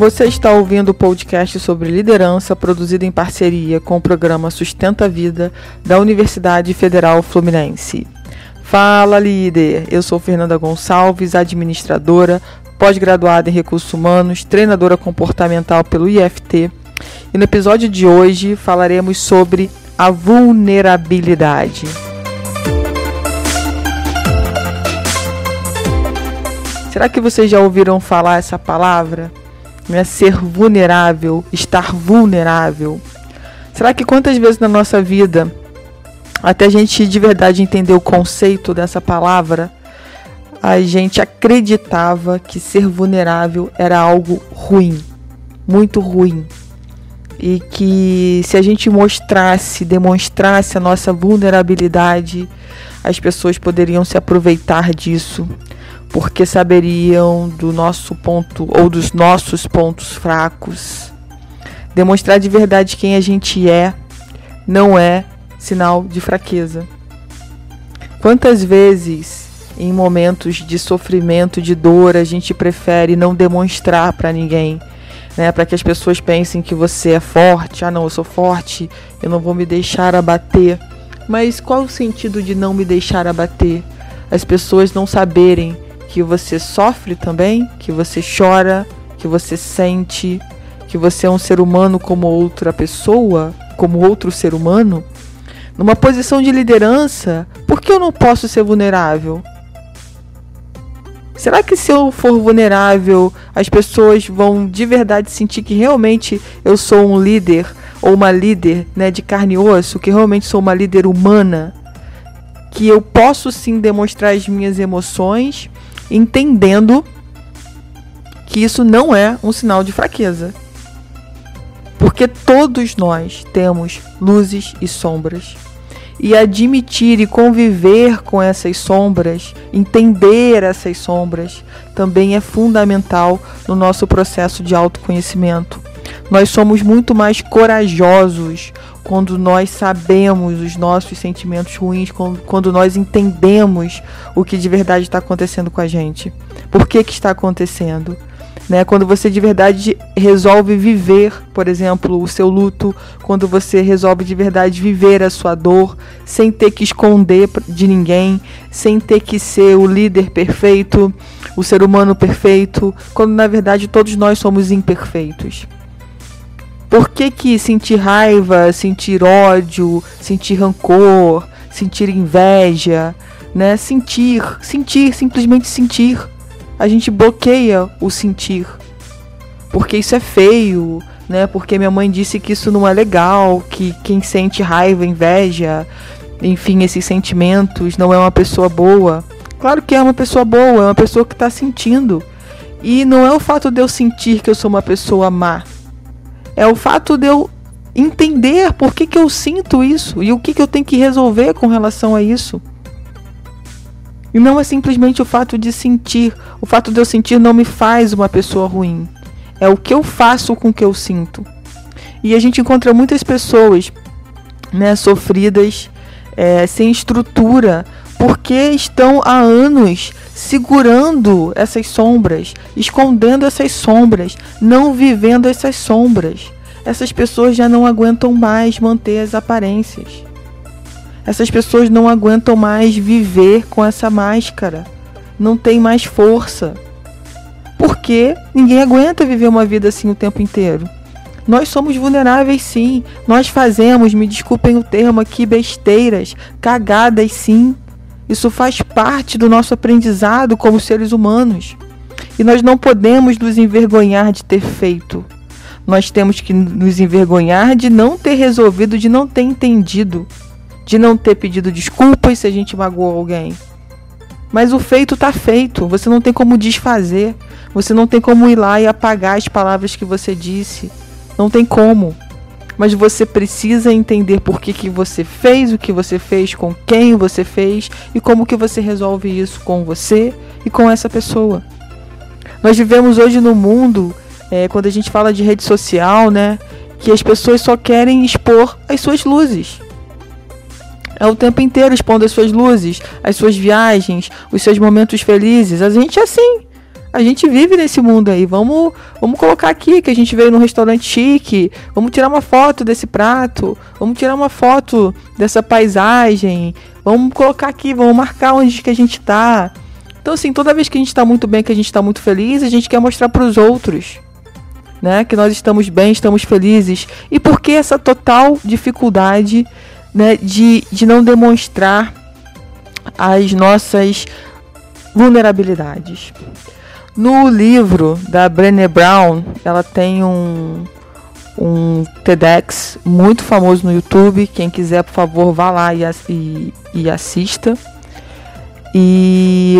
Você está ouvindo o podcast sobre liderança produzido em parceria com o programa Sustenta a Vida da Universidade Federal Fluminense. Fala, líder! Eu sou Fernanda Gonçalves, administradora, pós-graduada em recursos humanos, treinadora comportamental pelo IFT. E no episódio de hoje falaremos sobre a vulnerabilidade. Será que vocês já ouviram falar essa palavra? Né, ser vulnerável, estar vulnerável. Será que quantas vezes na nossa vida, até a gente de verdade entender o conceito dessa palavra, a gente acreditava que ser vulnerável era algo ruim, muito ruim. E que se a gente mostrasse, demonstrasse a nossa vulnerabilidade, as pessoas poderiam se aproveitar disso porque saberiam do nosso ponto ou dos nossos pontos fracos. Demonstrar de verdade quem a gente é não é sinal de fraqueza. Quantas vezes em momentos de sofrimento, de dor, a gente prefere não demonstrar para ninguém, né, para que as pessoas pensem que você é forte. Ah, não, eu sou forte, eu não vou me deixar abater. Mas qual o sentido de não me deixar abater? As pessoas não saberem que você sofre também, que você chora, que você sente, que você é um ser humano como outra pessoa, como outro ser humano, numa posição de liderança, por que eu não posso ser vulnerável? Será que se eu for vulnerável, as pessoas vão de verdade sentir que realmente eu sou um líder ou uma líder, né, de carne e osso, que realmente sou uma líder humana, que eu posso sim demonstrar as minhas emoções, entendendo que isso não é um sinal de fraqueza. Porque todos nós temos luzes e sombras. E admitir e conviver com essas sombras, entender essas sombras, também é fundamental no nosso processo de autoconhecimento. Nós somos muito mais corajosos quando nós sabemos os nossos sentimentos ruins, quando nós entendemos o que de verdade está acontecendo com a gente. Por que, que está acontecendo? Né? Quando você de verdade resolve viver, por exemplo, o seu luto, quando você resolve de verdade viver a sua dor, sem ter que esconder de ninguém, sem ter que ser o líder perfeito, o ser humano perfeito, quando na verdade todos nós somos imperfeitos. Por que, que sentir raiva, sentir ódio, sentir rancor, sentir inveja, né? Sentir, sentir, simplesmente sentir. A gente bloqueia o sentir. Porque isso é feio, né? Porque minha mãe disse que isso não é legal, que quem sente raiva, inveja, enfim, esses sentimentos não é uma pessoa boa. Claro que é uma pessoa boa, é uma pessoa que está sentindo. E não é o fato de eu sentir que eu sou uma pessoa má é o fato de eu entender por que, que eu sinto isso e o que, que eu tenho que resolver com relação a isso. E não é simplesmente o fato de sentir. O fato de eu sentir não me faz uma pessoa ruim. É o que eu faço com o que eu sinto. E a gente encontra muitas pessoas né, sofridas, é, sem estrutura, porque estão há anos segurando essas sombras, escondendo essas sombras, não vivendo essas sombras. Essas pessoas já não aguentam mais manter as aparências. Essas pessoas não aguentam mais viver com essa máscara. Não tem mais força. Porque ninguém aguenta viver uma vida assim o tempo inteiro. Nós somos vulneráveis sim. Nós fazemos, me desculpem o termo aqui, besteiras, cagadas sim. Isso faz parte do nosso aprendizado como seres humanos. E nós não podemos nos envergonhar de ter feito. Nós temos que nos envergonhar de não ter resolvido, de não ter entendido, de não ter pedido desculpas se a gente magoou alguém. Mas o feito está feito, você não tem como desfazer, você não tem como ir lá e apagar as palavras que você disse. Não tem como mas você precisa entender por que, que você fez o que você fez, com quem você fez e como que você resolve isso com você e com essa pessoa. Nós vivemos hoje no mundo, é, quando a gente fala de rede social, né, que as pessoas só querem expor as suas luzes. É o tempo inteiro expondo as suas luzes, as suas viagens, os seus momentos felizes. A gente é assim. A gente vive nesse mundo aí. Vamos, vamos colocar aqui que a gente veio num restaurante chique. Vamos tirar uma foto desse prato. Vamos tirar uma foto dessa paisagem. Vamos colocar aqui, vamos marcar onde que a gente está. Então, assim, toda vez que a gente está muito bem, que a gente está muito feliz, a gente quer mostrar para os outros. Né, que nós estamos bem, estamos felizes. E por que essa total dificuldade né, de, de não demonstrar as nossas vulnerabilidades? No livro da Brené Brown, ela tem um, um TEDx muito famoso no YouTube. Quem quiser, por favor, vá lá e, e, e assista. E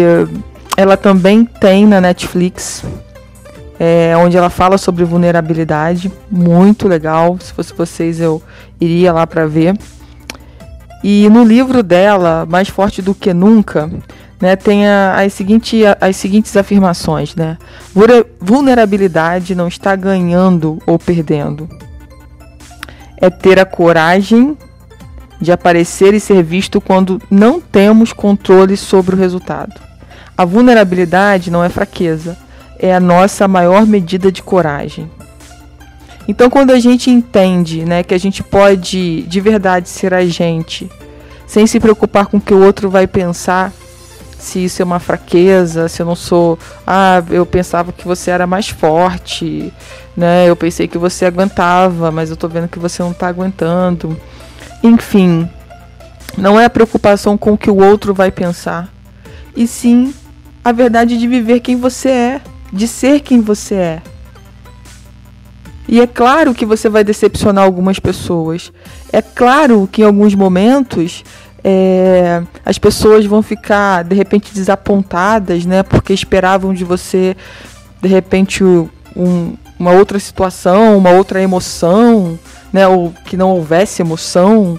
ela também tem na Netflix, é, onde ela fala sobre vulnerabilidade. Muito legal. Se fosse vocês, eu iria lá para ver. E no livro dela, Mais Forte do Que Nunca, né, tem a, as, seguinte, as seguintes afirmações, né? Vulnerabilidade não está ganhando ou perdendo. É ter a coragem de aparecer e ser visto quando não temos controle sobre o resultado. A vulnerabilidade não é fraqueza, é a nossa maior medida de coragem. Então, quando a gente entende né, que a gente pode de verdade ser a gente, sem se preocupar com o que o outro vai pensar, se isso é uma fraqueza, se eu não sou, ah, eu pensava que você era mais forte, né? Eu pensei que você aguentava, mas eu tô vendo que você não tá aguentando. Enfim, não é a preocupação com o que o outro vai pensar, e sim a verdade de viver quem você é, de ser quem você é. E é claro que você vai decepcionar algumas pessoas. É claro que em alguns momentos é, as pessoas vão ficar de repente desapontadas, né? Porque esperavam de você de repente um, uma outra situação, uma outra emoção, né? Ou que não houvesse emoção.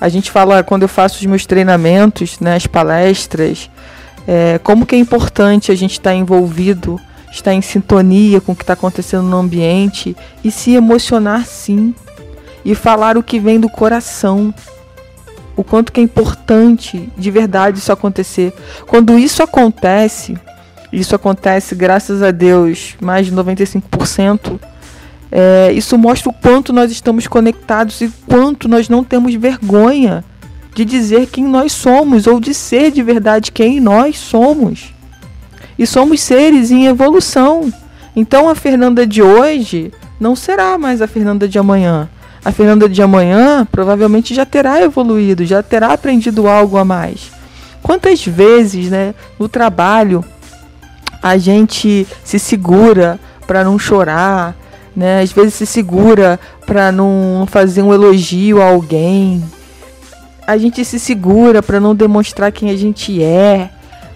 A gente fala quando eu faço os meus treinamentos, né? As palestras, é, como que é importante a gente estar tá envolvido, estar em sintonia com o que está acontecendo no ambiente e se emocionar sim e falar o que vem do coração o quanto que é importante de verdade isso acontecer. Quando isso acontece, isso acontece, graças a Deus, mais de 95%, é, isso mostra o quanto nós estamos conectados e quanto nós não temos vergonha de dizer quem nós somos ou de ser de verdade quem nós somos. E somos seres em evolução. Então a Fernanda de hoje não será mais a Fernanda de amanhã a Fernanda de amanhã provavelmente já terá evoluído, já terá aprendido algo a mais. Quantas vezes, né, no trabalho a gente se segura para não chorar, né? Às vezes se segura para não fazer um elogio a alguém. A gente se segura para não demonstrar quem a gente é,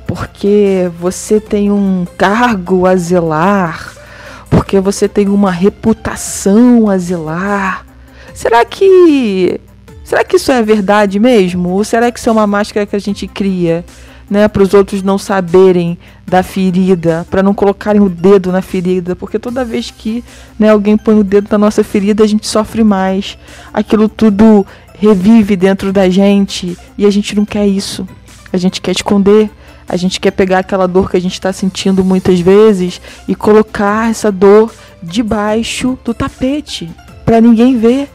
porque você tem um cargo a zelar, porque você tem uma reputação a zelar Será que. Será que isso é verdade mesmo? Ou será que isso é uma máscara que a gente cria? Né, para os outros não saberem da ferida, para não colocarem o dedo na ferida, porque toda vez que né, alguém põe o dedo na nossa ferida, a gente sofre mais. Aquilo tudo revive dentro da gente e a gente não quer isso. A gente quer esconder, a gente quer pegar aquela dor que a gente está sentindo muitas vezes e colocar essa dor debaixo do tapete para ninguém ver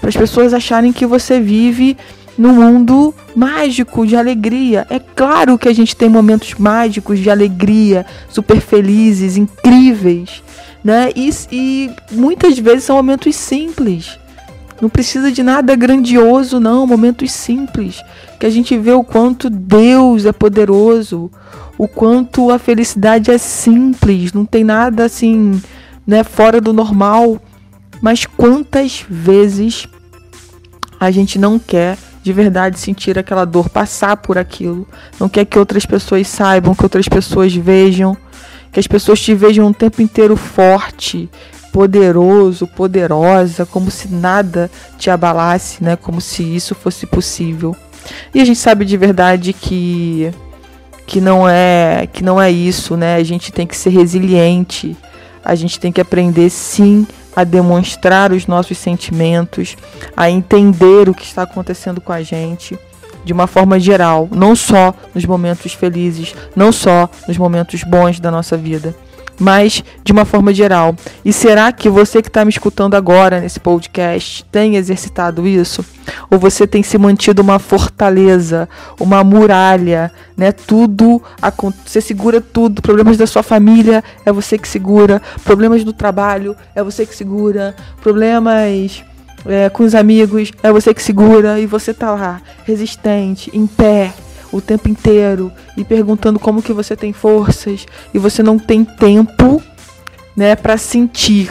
para as pessoas acharem que você vive num mundo mágico de alegria. É claro que a gente tem momentos mágicos de alegria, super felizes, incríveis, né? E, e muitas vezes são momentos simples. Não precisa de nada grandioso, não. Momentos simples. Que a gente vê o quanto Deus é poderoso, o quanto a felicidade é simples, não tem nada assim, né, fora do normal. Mas quantas vezes a gente não quer de verdade sentir aquela dor, passar por aquilo. Não quer que outras pessoas saibam, que outras pessoas vejam, que as pessoas te vejam o tempo inteiro forte, poderoso, poderosa, como se nada te abalasse, né? Como se isso fosse possível. E a gente sabe de verdade que que não é que não é isso, né? A gente tem que ser resiliente. A gente tem que aprender sim a demonstrar os nossos sentimentos, a entender o que está acontecendo com a gente de uma forma geral, não só nos momentos felizes, não só nos momentos bons da nossa vida. Mas de uma forma geral. E será que você que está me escutando agora nesse podcast tem exercitado isso? Ou você tem se mantido uma fortaleza, uma muralha, né? Tudo, você segura tudo. Problemas da sua família é você que segura. Problemas do trabalho é você que segura. Problemas é, com os amigos é você que segura e você tá lá, resistente, em pé, o tempo inteiro e perguntando como que você tem forças e você não tem tempo, né, para sentir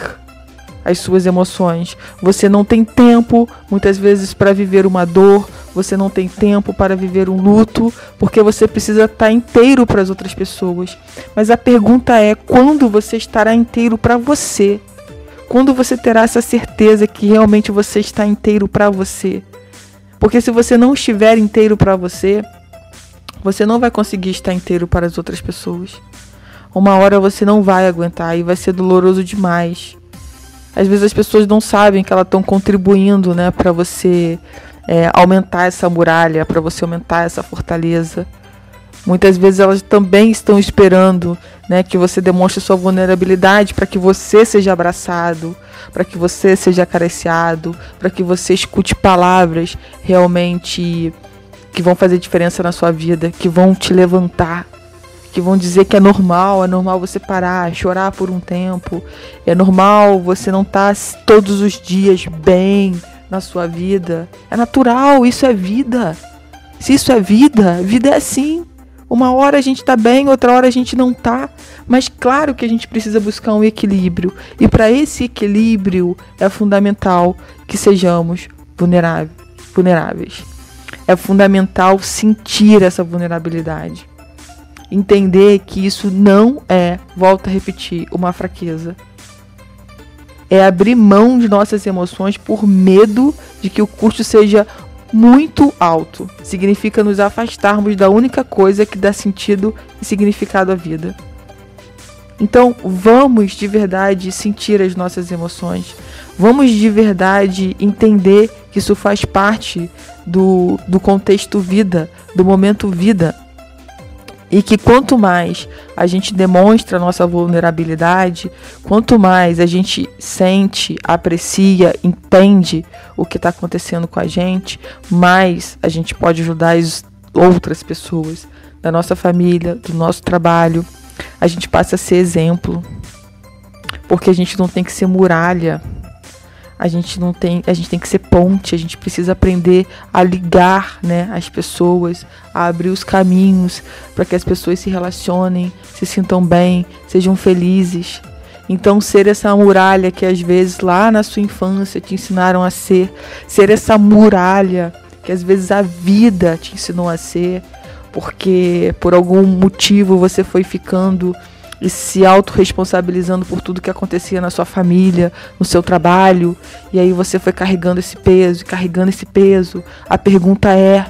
as suas emoções. Você não tem tempo, muitas vezes, para viver uma dor. Você não tem tempo para viver um luto, porque você precisa estar tá inteiro para as outras pessoas. Mas a pergunta é: quando você estará inteiro para você? Quando você terá essa certeza que realmente você está inteiro para você? Porque se você não estiver inteiro para você, você não vai conseguir estar inteiro para as outras pessoas. Uma hora você não vai aguentar e vai ser doloroso demais. Às vezes as pessoas não sabem que elas estão contribuindo, né, para você é, aumentar essa muralha, para você aumentar essa fortaleza. Muitas vezes elas também estão esperando, né, que você demonstre sua vulnerabilidade para que você seja abraçado, para que você seja acariciado, para que você escute palavras realmente que vão fazer diferença na sua vida, que vão te levantar, que vão dizer que é normal, é normal você parar, chorar por um tempo, é normal você não estar tá todos os dias bem na sua vida. É natural, isso é vida. Se isso é vida, vida é assim. Uma hora a gente tá bem, outra hora a gente não tá. Mas claro que a gente precisa buscar um equilíbrio. E para esse equilíbrio é fundamental que sejamos vulneráveis é fundamental sentir essa vulnerabilidade. Entender que isso não é, volto a repetir, uma fraqueza. É abrir mão de nossas emoções por medo de que o custo seja muito alto. Significa nos afastarmos da única coisa que dá sentido e significado à vida. Então, vamos de verdade sentir as nossas emoções. Vamos de verdade entender que isso faz parte do, do contexto vida, do momento vida. E que quanto mais a gente demonstra a nossa vulnerabilidade, quanto mais a gente sente, aprecia, entende o que está acontecendo com a gente, mais a gente pode ajudar as outras pessoas da nossa família, do nosso trabalho. A gente passa a ser exemplo. Porque a gente não tem que ser muralha a gente não tem, a gente tem que ser ponte, a gente precisa aprender a ligar, né, as pessoas, a abrir os caminhos para que as pessoas se relacionem, se sintam bem, sejam felizes. Então ser essa muralha que às vezes lá na sua infância te ensinaram a ser, ser essa muralha que às vezes a vida te ensinou a ser, porque por algum motivo você foi ficando e se autorresponsabilizando por tudo que acontecia na sua família, no seu trabalho, e aí você foi carregando esse peso, carregando esse peso. A pergunta é: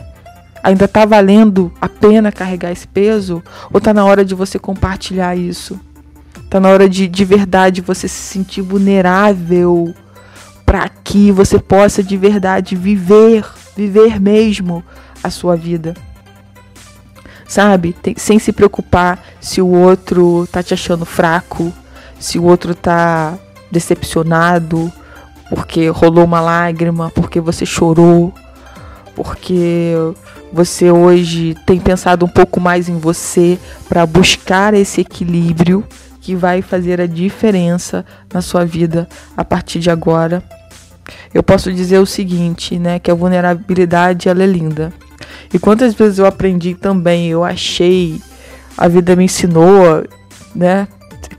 ainda está valendo a pena carregar esse peso? Ou está na hora de você compartilhar isso? Está na hora de de verdade você se sentir vulnerável para que você possa de verdade viver, viver mesmo a sua vida sabe? Tem, sem se preocupar se o outro tá te achando fraco, se o outro tá decepcionado, porque rolou uma lágrima, porque você chorou, porque você hoje tem pensado um pouco mais em você para buscar esse equilíbrio que vai fazer a diferença na sua vida a partir de agora. Eu posso dizer o seguinte, né, que a vulnerabilidade ela é linda. E quantas vezes eu aprendi também, eu achei, a vida me ensinou, né?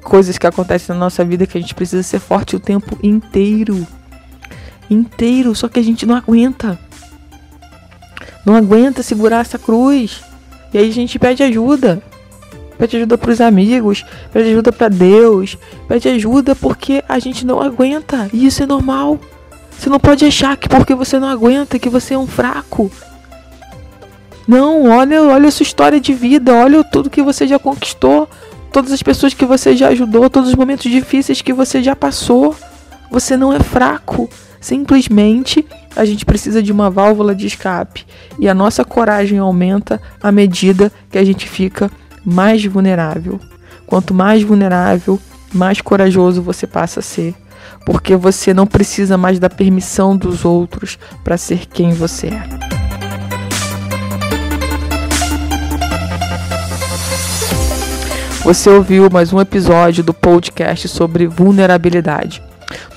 Coisas que acontecem na nossa vida que a gente precisa ser forte o tempo inteiro. Inteiro, só que a gente não aguenta. Não aguenta segurar essa cruz. E aí a gente pede ajuda. Pede ajuda para os amigos, pede ajuda para Deus, pede ajuda porque a gente não aguenta. E isso é normal. Você não pode achar que porque você não aguenta que você é um fraco. Não, olha, olha a sua história de vida, olha tudo que você já conquistou, todas as pessoas que você já ajudou, todos os momentos difíceis que você já passou. Você não é fraco. Simplesmente a gente precisa de uma válvula de escape e a nossa coragem aumenta à medida que a gente fica mais vulnerável. quanto mais vulnerável, mais corajoso você passa a ser, porque você não precisa mais da permissão dos outros para ser quem você é. Você ouviu mais um episódio do podcast sobre vulnerabilidade,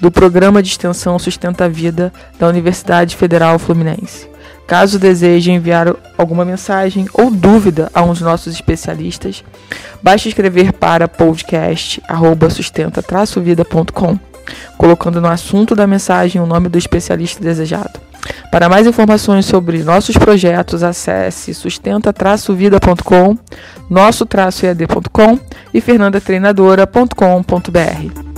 do programa de extensão Sustenta a Vida da Universidade Federal Fluminense. Caso deseje enviar alguma mensagem ou dúvida a um dos nossos especialistas, basta escrever para podcast@sustenta-vida.com, colocando no assunto da mensagem o nome do especialista desejado. Para mais informações sobre nossos projetos, acesse sustenta-vida.com, nosso-ead.com e fernandatreinadora.com.br.